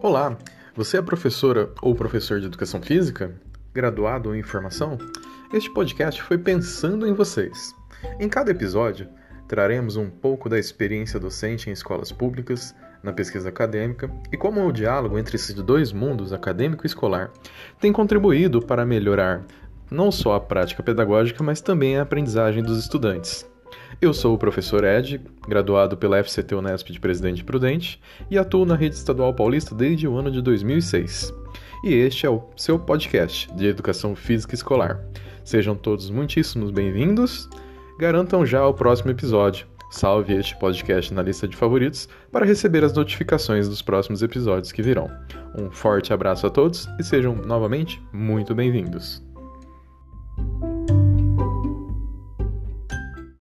Olá, você é professora ou professor de educação física? Graduado em formação? Este podcast foi pensando em vocês. Em cada episódio, traremos um pouco da experiência docente em escolas públicas, na pesquisa acadêmica e como o diálogo entre esses dois mundos, acadêmico e escolar, tem contribuído para melhorar não só a prática pedagógica, mas também a aprendizagem dos estudantes. Eu sou o professor Ed, graduado pela FCT Unesp de Presidente Prudente e atuo na rede estadual paulista desde o ano de 2006. E este é o seu podcast de educação física escolar. Sejam todos muitíssimos bem-vindos. Garantam já o próximo episódio. Salve este podcast na lista de favoritos para receber as notificações dos próximos episódios que virão. Um forte abraço a todos e sejam novamente muito bem-vindos.